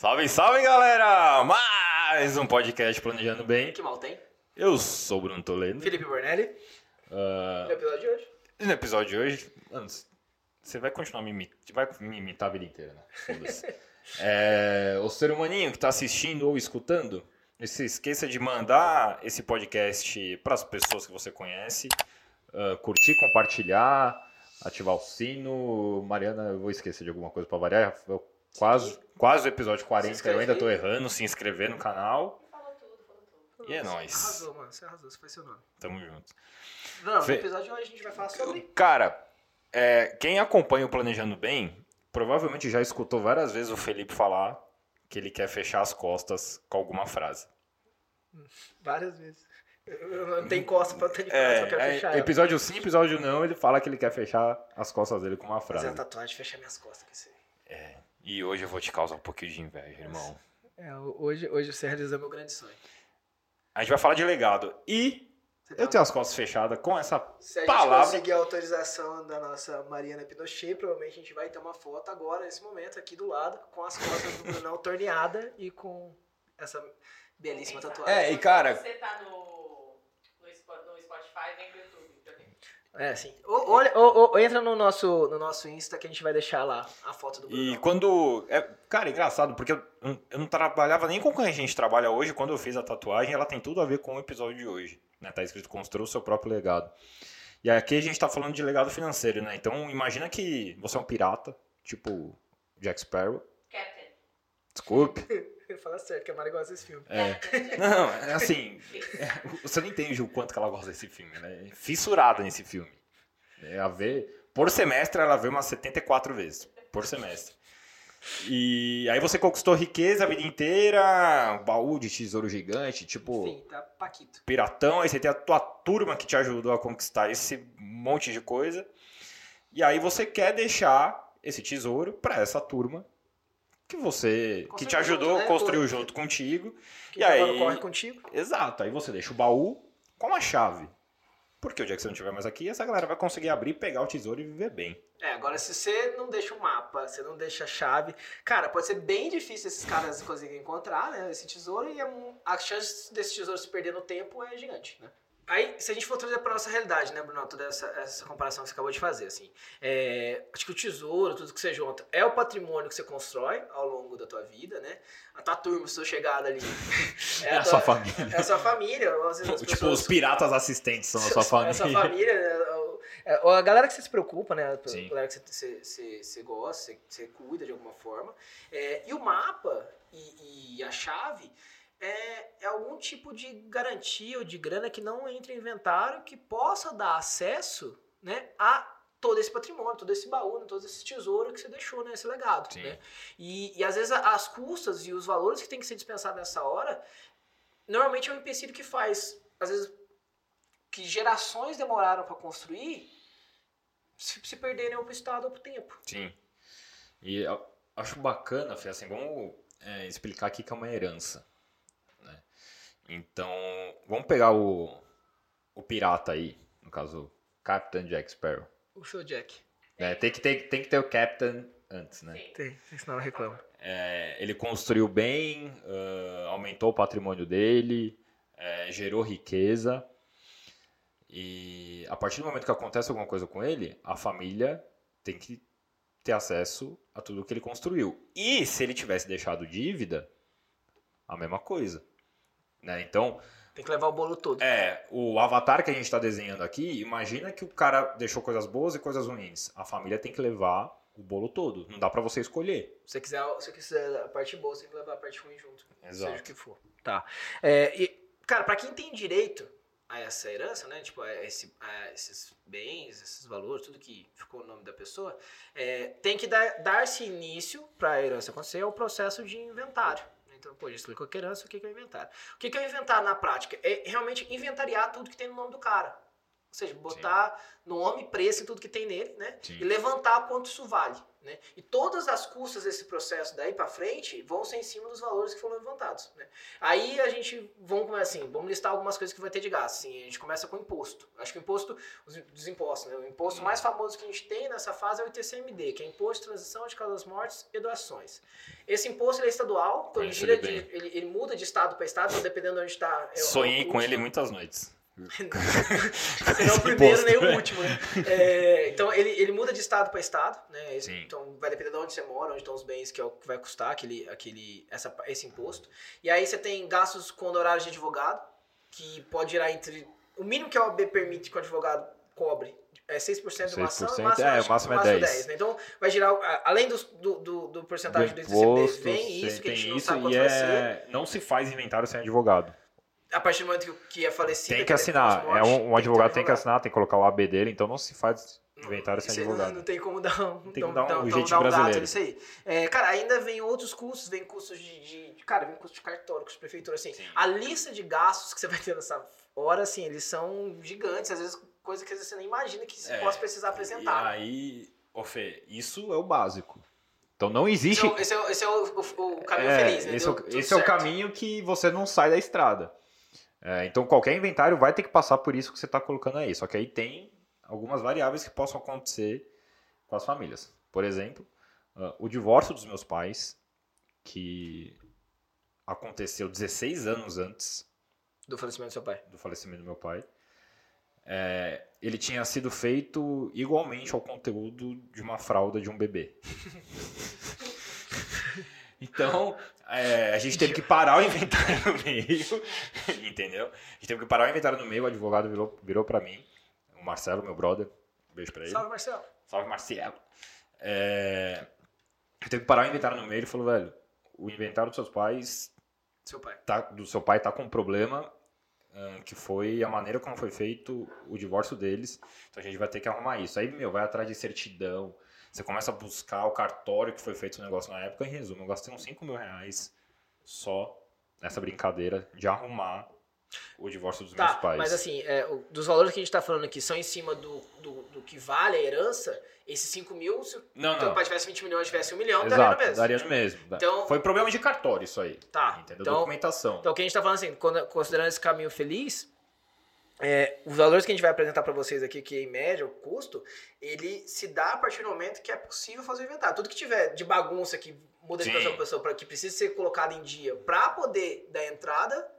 Salve, salve, galera! Mais um podcast Planejando Bem. Que mal tem? Eu sou o Bruno Toledo. Felipe Bornelli. Ah, No episódio de hoje. no episódio de hoje, mano, você vai continuar me imitar, vai me imitar a vida inteira, né? Foda-se. É, o ser humaninho que está assistindo ou escutando, não se esqueça de mandar esse podcast para as pessoas que você conhece, ah, curtir, compartilhar, ativar o sino. Mariana, eu vou esquecer de alguma coisa para variar. Eu quase, quase o episódio 40, Se eu ainda tô errando. Se inscrever no canal. Falou tudo, falou tudo. E é nóis. Arrasou, mano. Você arrasou. Você faz seu nome. Tamo junto. Não, Fe- no episódio de hoje a gente vai falar sobre... Cara, é, quem acompanha o Planejando Bem, provavelmente já escutou várias vezes o Felipe falar que ele quer fechar as costas com alguma frase. Várias vezes. Eu eu não tenho costa pra ter de frase, só quero É, fechar é, ela. episódio sim, episódio não, ele fala que ele quer fechar as costas dele com uma Fazer frase. uma tatuagem, fechar minhas costas com isso aí. E hoje eu vou te causar um pouquinho de inveja, irmão. É, hoje, hoje você realizou meu grande sonho. A gente vai falar de legado. E eu tá- tenho as costas fechadas com essa Se a gente palavra. conseguir a autorização da nossa Mariana Pinochet, provavelmente a gente vai ter uma foto agora, nesse momento, aqui do lado, com as costas do Brunão torneada e com essa belíssima tatuagem. É, e cara- Se você tá no, no, Spo- no Spotify, vem pro YouTube. pra ver. É, sim. Ô, Olha, ô, ô, entra no nosso, no nosso Insta que a gente vai deixar lá a foto do Brunão. E quando. É, cara, engraçado, porque eu, eu não trabalhava nem com quem a gente trabalha hoje. Quando eu fiz a tatuagem, ela tem tudo a ver com o episódio de hoje. Né? Tá escrito construa o seu próprio legado. E aqui a gente tá falando de legado financeiro, né? Então imagina que você é um pirata, tipo Jack Sparrow. Captain. Desculpe. Fala certo, que a Mari gosta desse filme. É. Não, é assim. é, você não entende o quanto que ela gosta desse filme, né? É Fissurada nesse filme. É a ver. Por semestre ela vê umas 74 vezes. Por semestre. E aí você conquistou riqueza a vida inteira, um baú de tesouro gigante, tipo Enfim, tá Paquito. piratão, aí você tem a tua turma que te ajudou a conquistar esse monte de coisa. E aí você quer deixar esse tesouro para essa turma que você que te Construiu ajudou, junto, né? construiu junto contigo. Que E aí- corre contigo. Exato, aí você deixa o baú com a chave. Porque o dia que você não estiver mais aqui, essa galera vai conseguir abrir, pegar o tesouro e viver bem. É, agora se você não deixa o mapa, você não deixa a chave, cara, pode ser bem difícil esses caras conseguirem encontrar, né, esse tesouro e um- a chance desse tesouro se perder no tempo é gigante, né? Aí, se a gente for trazer pra nossa realidade, né, Bruno, toda essa, essa comparação que você acabou de fazer, assim, é, acho que o tesouro, tudo que você junta, é o patrimônio que você constrói ao longo da tua vida, né? A tua turma, sua chegada ali. É a tua- sua família. É a sua família. Vezes tipo, pessoas- os piratas assistentes são a sua família. essa família, né, o- é, a galera que você se preocupa, né? A Sim. galera que você, você, você, você gosta, você, você cuida de alguma forma. É, e o mapa e, e a chave é, é algum tipo de garantia ou de grana que não entra em inventário que possa dar acesso né, a todo esse patrimônio, todo esse baú, né, todo esse tesouro que você deixou nesse legado. Sim. Né? E, e às vezes as custas e os valores que tem que ser dispensados nessa hora, normalmente é um empecilho que faz, às vezes, que gerações demoraram para construir se, se perderem ou pro Estado ou pro tempo. Sim. E acho bacana, Fê, assim, vamos é, explicar aqui que é uma herança. Então, vamos pegar o, o pirata aí, no caso, Captain Jack Sparrow. O seu Jack. né? Tem, que ter, tem que ter o Captain antes, né? Tem, senão eu reclamo. É, ele construiu bem, ah, aumentou o patrimônio dele, é, gerou riqueza. E a partir do momento que acontece alguma coisa com ele, a família tem que ter acesso a tudo que ele construiu. E se ele tivesse deixado dívida, a mesma coisa. Né? Então, Tem que levar o bolo todo. é, o avatar que a gente está desenhando aqui, imagina que o cara deixou coisas boas e coisas ruins. A família tem que levar o bolo todo. Não dá para você escolher. Se você quiser, se quiser a parte boa, você tem que levar a parte ruim junto. Exato. Seja o que for. Tá. É, e, cara, pra quem tem direito a essa herança, né? Tipo, a esse- a esses bens, esses valores, tudo que ficou no nome da pessoa, é, tem que dar- dar-se início para a herança acontecer ao processo de inventário. Então, pô, já explicou que é herança, o que que é o inventário. O que que é o inventário na prática? É realmente inventariar tudo que tem no nome do cara. Ou seja, botar nome, preço em tudo que tem nele, né? Sim. E levantar quanto isso vale, né? E todas as custas desse processo daí para frente vão ser em cima dos valores que foram levantados, né? Aí a gente, vamos começar assim, vamos listar algumas coisas que vai ter de gasto. Assim, a gente começa com imposto. Acho que o imposto, os, dos impostos, né? O imposto mais famoso que a gente tem nessa fase é o ITCMD, que é Imposto de Transição de Causas Mortes e Doações. Esse imposto ele é estadual, então ele, ele de, ele, ele muda de estado para estado, então dependendo de onde está. é o- Sonhei o com ele muitas noites. Não é o primeiro nem o último, né? É, então ele, ele muda de estado para estado, né? Sim. Então vai depender de onde você mora, onde estão os bens, que é o que vai custar aquele, aquele, essa, esse imposto. E aí você tem gastos com honorários de advogado, que pode girar entre. O mínimo que a OAB permite que o advogado cobre é 6% de uma ação, 6%, e o máximo, é, acho o máximo é 10. né? Então vai girar, além do, do, do porcentagem do, Do imposto, vem isso, que a gente não isso sabe e quanto vai ser. é... não se faz inventário sem advogado. A partir do momento que, que é falecido... Tem que assinar. É um, um advogado tem que assinar, tem que colocar o AB dele, então não se faz inventário sem aí não- advogado. Não tem como dar um, Tem que dar um dar um gato brasileiro. nisso aí. É, cara, ainda vem outros custos, vem custos de, de- Cara, vem custos de cartório, custos de prefeitura, assim. Sim. A lista de gastos que você vai ter nessa hora, assim, eles são gigantes, às vezes coisa que vezes você nem imagina que você É, possa precisar E apresentar. né? aí, ô Fê, isso é o básico. Então não existe. é, o- esse é, o- esse é o, o- o caminho É, feliz, né? Esse, é Deu esse é o certo. caminho que você não sai da estrada. É, então qualquer inventário vai ter que passar por isso que você está colocando aí. Só que aí tem algumas variáveis que possam acontecer com as famílias. Por exemplo, ah, o divórcio dos meus pais, que aconteceu 16 anos antes Do falecimento do seu pai. do falecimento do meu pai, é, ele tinha sido feito igualmente ao conteúdo de uma fralda de um bebê. Então, é, a gente teve que parar o inventário no meio, entendeu? A gente teve que parar o inventário no meio, o advogado virou, virou para mim, o Marcelo, meu brother, um beijo pra ele. Salve, Marcelo. Salve, Marcelo. É, eu teve que parar o inventário no meio, ele falou, velho, o inventário dos seus pais Seu pai. tá- do seu pai tá com um problema ahn, que foi a maneira como foi feito o divórcio deles. Então a gente vai ter que arrumar isso. Aí, meu, vai atrás de certidão. Você começa a buscar o cartório que foi feito o negócio na época. Em resumo, eu gastei uns 5 mil reais só nessa brincadeira de arrumar o divórcio dos meus Tá, pais. mas assim, é, o- dos valores que a gente tá falando aqui são em cima do, do, do que vale a herança, esses 5 mil, se o não, teu não. pai tivesse 20 milhões, tivesse 1 milhão, daria Exato, no mesmo. daria no mesmo. Então- foi problema de cartório isso aí. Tá, Entendeu? então, Documentação. então o que a gente tá falando assim, quando- considerando esse caminho feliz, é, os valores que a gente vai apresentar para vocês aqui, que em média, o custo, ele se dá a partir do momento que é possível fazer o inventário. Tudo que tiver de bagunça, que muda de Sim. pessoa para pessoa, pra, que precisa ser colocado em dia para poder dar entrada,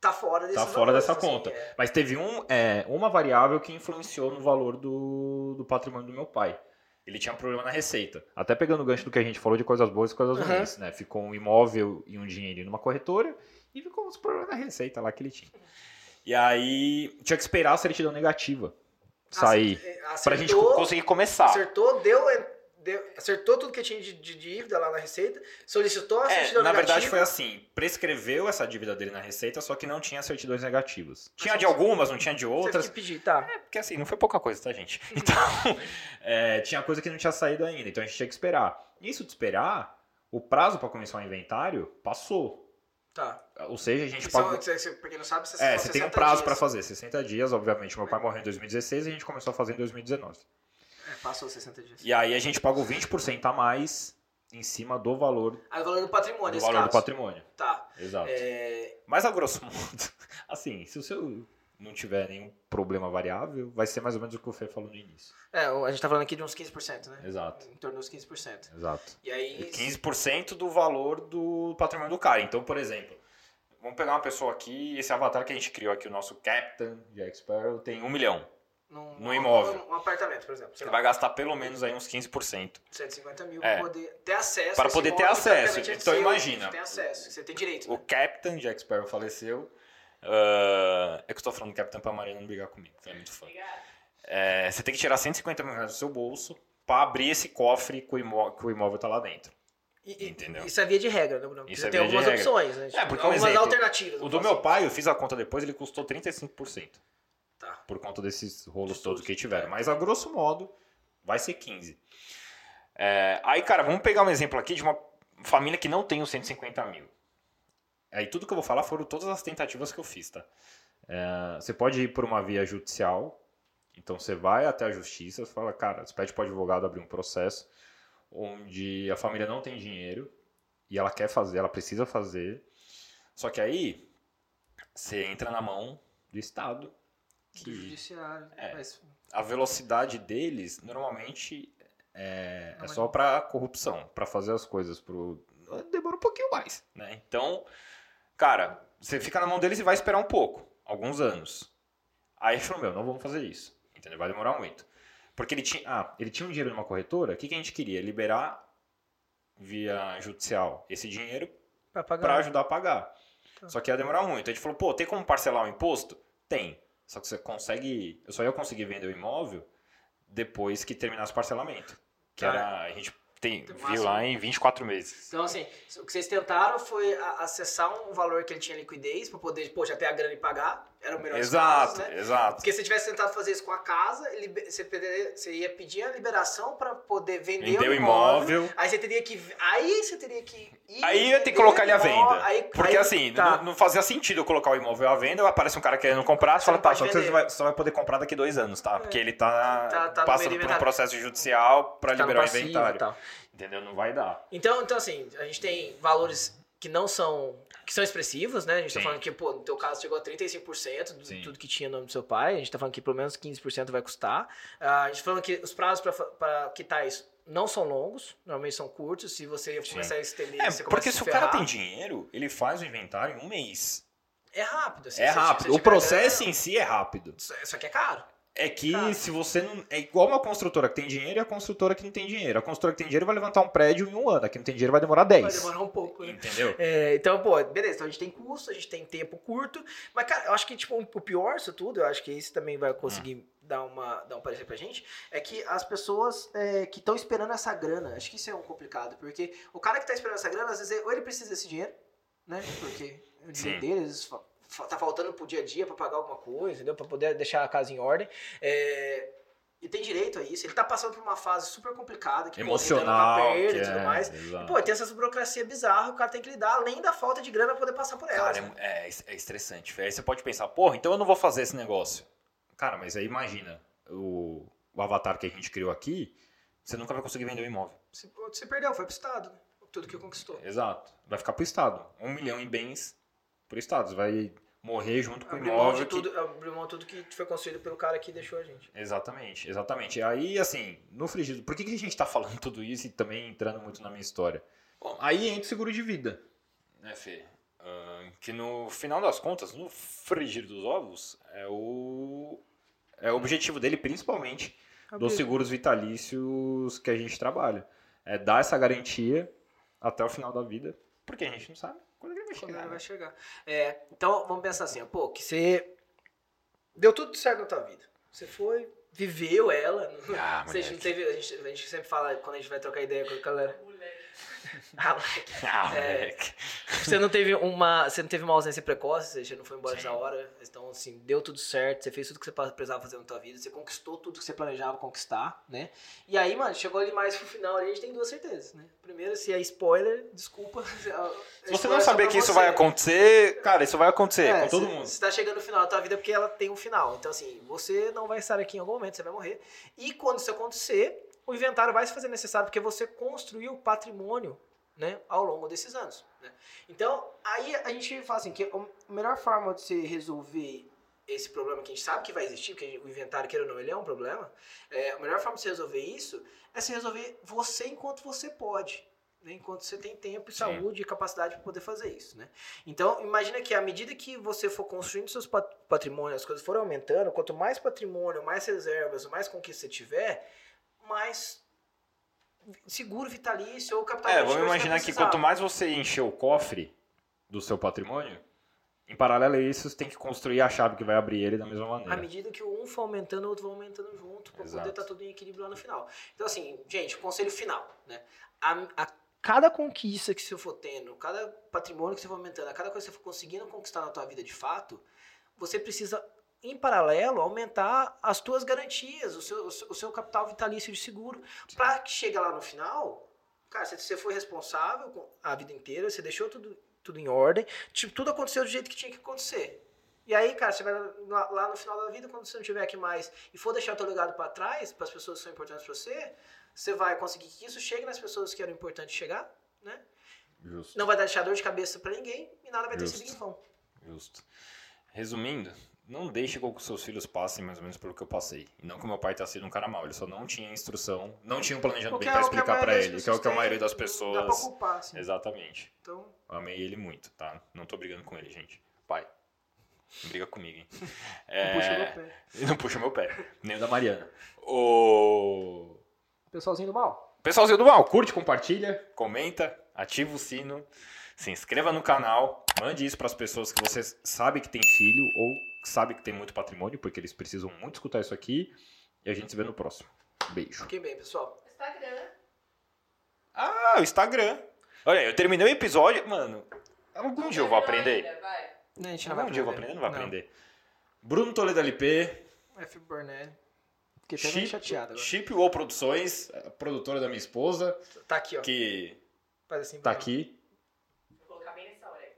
tá fora desse Tá fora dessa conta. Mas teve um, é, uma variável que influenciou no valor do, do patrimônio do meu pai. Ele tinha um problema na receita. Até pegando o gancho do que a gente falou de coisas boas e coisas Uhum. ruins, né? Ficou um imóvel e um dinheirinho numa corretora e ficou uns problemas na receita lá que ele tinha. E aí tinha que esperar a certidão negativa sair. Pra gente Acertou, conseguir começar. acertou deu, deu- acertou tudo que tinha de, de dívida lá na receita, solicitou a É, certidão na verdade negativa. foi assim, prescreveu essa dívida dele na receita, só que não tinha certidões negativas. Tinha de você- algumas, não tinha de outras. que pedir, tá. É, porque assim, não foi pouca coisa, tá, gente? Então, é, tinha coisa que não tinha saído ainda, então a gente tinha que esperar. Isso de esperar, o prazo para começar o inventário passou. Tá. Ou seja, a gente São, pagou. você- você- pra quem não sabe, você É, você tem um 60 prazo para fazer, 60 dias, obviamente. Meu pai morreu em 2016 e a gente começou a fazer em 2019. É, passou 60 dias. E aí a gente pagou 20% a mais em cima do valor, Aí o valor do patrimônio, do valor do caso. patrimônio. Tá. Exato. É, Mas a grosso modo, assim, se o seu não tiver nenhum problema variável, vai ser mais ou menos o que o Fê falou no início. é, a gente tá falando aqui de uns 15%, né? Exato. Em torno dos 15%. Exato. E aí... 15% do valor do patrimônio do cara. Então, por exemplo, vamos pegar uma pessoa aqui, esse avatar que a gente criou aqui, o nosso Captain Jack Sparrow, tem um milhão. Num, no imóvel. Um, um apartamento, por exemplo. Você vai gastar pelo menos aí uns 15%. 150 mil É. para poder ter acesso. Para poder ter acesso. é Então, imagina. Você tem acesso, você tem direito. O Né? Captain Jack Sparrow faleceu. Ah, é que eu tô falando Captain pra Marina não brigar comigo, que ela é muito fã. É, você tem que tirar 150 mil reais do seu bolso para abrir esse cofre que o imóvel, que o imóvel tá lá dentro. E, Entendeu? Isso é via de regra, né, Bruno? Porque Isso você é tem algumas opções, né? É, porque, um algumas exemplo, alternativas. O do meu assim. pai, eu fiz a conta depois, ele custou 35%. Tá. Por conta desses rolos todos que tiveram. Mas a grosso modo, vai ser 15. É, aí, cara, vamos pegar um exemplo aqui de uma família que não tem os 150 mil. Aí tudo que eu vou falar foram todas as tentativas que eu fiz, tá? É, você pode ir por uma via judicial, então você vai até a justiça, você fala, cara, você pede para o advogado abrir um processo onde a família não tem dinheiro e ela quer fazer, ela precisa fazer. Só que aí você entra na mão do Estado. Do Que judiciário. É. Mas, a velocidade deles normalmente é, é só para corrupção, para fazer as coisas pro demora um pouquinho mais, né? Então, cara, você fica na mão deles e vai esperar um pouco, alguns anos. Aí ele falou, meu, não vamos fazer isso, entendeu? Vai demorar muito. Porque ele tinha, ah, ele tinha um dinheiro numa corretora, o que, que a gente queria? Liberar via judicial esse dinheiro para ajudar a pagar. Tá. Só que ia demorar muito. A gente falou, pô, tem como parcelar o imposto? Tem. Só que você consegue. Eu só ia conseguir vender o imóvel depois que terminasse o parcelamento. Que era. A gente tem, Tem viu lá em 24 meses. Então, assim, o que vocês tentaram foi acessar um valor que ele tinha liquidez pra poder, já ter a grana e pagar. Era o melhor Exato, casos, né? exato. Porque se você tivesse tentado fazer isso com a casa, você, poderia- você ia pedir a liberação pra poder vender Vendeu o imóvel. imóvel. Aí você teria que. Aí você teria que. Ir Aí ia ter que vender colocar ele à venda. aí- Porque aí- assim, tá. não, não fazia sentido eu colocar o imóvel à venda, aparece um cara querendo comprar, você Você fala, tá, só que você vender. vai, só vai poder comprar daqui dois anos, tá? Porque ele tá, Tá- tá passando por um processo judicial pra tá liberar o inventário. Entendeu? Não vai dar. Então, então, assim, a gente tem valores que não são. que são expressivos, né? A gente tá Sim. falando que, pô, no teu caso chegou a 35% de Sim. tudo que tinha no nome do seu pai. A gente tá falando que pelo menos 15% vai custar. Ah, a gente tá falando que os prazos para quitar isso não são longos, normalmente são curtos. Se você Sim. começar a estender, É, você começa porque a se se o cara tem dinheiro, ele faz o inventário em um mês. É rápido. assim, É rápido. você O tiver processo em si é rápido. Só que é caro. É que Cara. se você não. É igual uma construtora que tem dinheiro e a construtora que não tem dinheiro. A construtora que tem dinheiro vai levantar um prédio em um ano. A que não tem dinheiro vai demorar 10. Vai demorar um pouco, né? Entendeu? É, então, pô, beleza. Então a gente tem custo, a gente tem tempo curto. Mas, cara, eu acho que, tipo, o pior disso tudo, eu acho que isso também vai conseguir Hum. dar, uma, dar um parecer pra gente, é que as pessoas é, que estão esperando essa grana, acho que isso é um complicado, porque o cara que tá esperando essa grana, às vezes, ou ele precisa desse dinheiro, né? Porque o dinheiro dele, às vezes, tá faltando pro dia a dia pra pagar alguma coisa, entendeu? Pra poder deixar a casa em ordem. É, e tem direito a isso. Ele tá passando por uma fase super complicada, que pô, Emocional. na perda que e tudo é, mais. exato. E, pô, tem essa burocracia bizarra, o cara tem que lidar, além da falta de grana pra poder passar por ela. Cara, é, é- é estressante. Aí você pode pensar, porra, então eu não vou fazer esse negócio. Cara, mas aí imagina, o, o avatar que a gente criou aqui, você nunca vai conseguir vender o imóvel. Você, você perdeu, foi pro Estado, né? Tudo que conquistou. Exato. Vai ficar pro Estado. Um milhão em bens pro Estado. Você vai morrer junto com o imóvel. que- tudo, abriu mão de tudo que foi construído pelo cara que deixou a gente. Exatamente, exatamente. Aí, assim, no frigido, por que, que a gente tá falando tudo isso e também entrando muito na minha história? Bom, aí entra o seguro de vida, né, Fê? Ah, que no final das contas, no frigir dos ovos, é o, é o objetivo dele, principalmente, dos seguros vitalícios que a gente trabalha. É dar essa garantia até o final da vida, porque a gente não sabe vai Quando chegar. né? vai chegar. É, então, vamos pensar assim, ó, pô, que você deu tudo certo na tua vida. Você foi, viveu ela. não- Ah, não moleque. teve, a, gente, a gente sempre fala, quando a gente vai trocar ideia com a galera. Moleque. Ah, moleque. Ah, É. Você não teve uma, você não teve uma ausência precoce, você não foi embora Sim. na hora. Então, assim, deu tudo certo, você fez tudo que você precisava fazer na tua vida, você conquistou tudo que você planejava conquistar, né? E aí, mano, chegou ali mais pro final, ali a gente tem duas certezas, né? Primeiro, se é spoiler, desculpa. Se você não saber que isso vai acontecer, cara, isso vai acontecer É, com todo mundo. Você tá chegando no final da tua vida porque ela tem um final. Então, assim, você não vai estar aqui em algum momento, você vai morrer. E quando isso acontecer, o inventário vai se fazer necessário porque você construiu patrimônio né, ao longo desses anos. Né? Então, aí a gente fala assim, que a melhor forma de você resolver esse problema que a gente sabe que vai existir, porque o inventário, queira ou não, ele é um problema, é, a melhor forma de você resolver isso é se resolver você enquanto você pode. Né, enquanto você tem tempo, e Sim. saúde e capacidade para poder fazer isso, né? Então, imagina que à medida que você for construindo seus pat- patrimônios, as coisas forem aumentando, quanto mais patrimônio, mais reservas, mais conquista você tiver, mais seguro vitalício ou capital É, vamos imaginar que quanto mais você encher o cofre do seu patrimônio, em paralelo a isso, você tem que construir a chave que vai abrir ele da mesma À maneira. medida que um for aumentando, o outro vai aumentando junto, para poder estar tudo em equilíbrio lá no final. Então, assim, gente, conselho final, né? A, a cada conquista que você for tendo, cada patrimônio que você for aumentando, a cada coisa que você for conseguindo conquistar na tua vida de fato, você precisa, em paralelo, aumentar as tuas garantias, o seu, o seu, capital vitalício de seguro, para que chegue lá no final, cara, você, você foi responsável a vida inteira, você deixou tudo, tudo em ordem, tipo, tudo aconteceu do jeito que tinha que acontecer. E aí, cara, você vai lá, lá no final da vida, quando você não tiver aqui mais e for deixar o teu legado pra trás, pras pessoas que são importantes pra você, você vai conseguir que isso chegue nas pessoas que eram importantes chegar, né? Justo. Não vai deixar dor de cabeça pra ninguém e nada vai ter Justo. sido em vão. Justo. Resumindo, não deixe com que seus filhos passem mais ou menos pelo que eu passei. E não que o meu pai tenha sido um cara mau, ele só não tinha instrução, não tinha um planejamento bem é pra o que a explicar pra maioria ele, que é o que a pessoas maioria das Não dá pessoas. pra culpar, assim. Exatamente. Então, Eu amei ele muito, tá? Não tô brigando com ele, gente. Pai. Não briga comigo, hein? não puxa meu pé. Não puxa meu pé. Nem o da Mariana. O. Pessoalzinho do mal. Pessoalzinho do mal, curte, compartilha, comenta, ativa o sino, se inscreva no canal, mande isso para as pessoas que você sabe que tem filho ou sabe que tem muito patrimônio, porque eles precisam muito escutar isso aqui. E a gente se vê no próximo. Beijo. Fiquem bem, pessoal. Instagram. Ah, o Instagram. Olha, eu terminei o episódio, mano. Algum dia eu vou aprender. Ainda, vai. Não, a gente não vai Algum dia eu vou aprender. aprender? Não vai aprender. Bruno Toledo LP, F. Burnett. Fiquei até Chip, chateado agora. Chip Wall Produções, produtora da minha esposa, Tá aqui, ó. que Faz assim. tá aqui. Vou colocar bem nessa hora aí.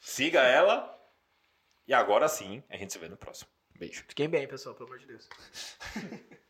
Siga ela. E agora sim, a gente se vê no próximo. Beijo. Fiquem bem, pessoal, pelo amor de Deus.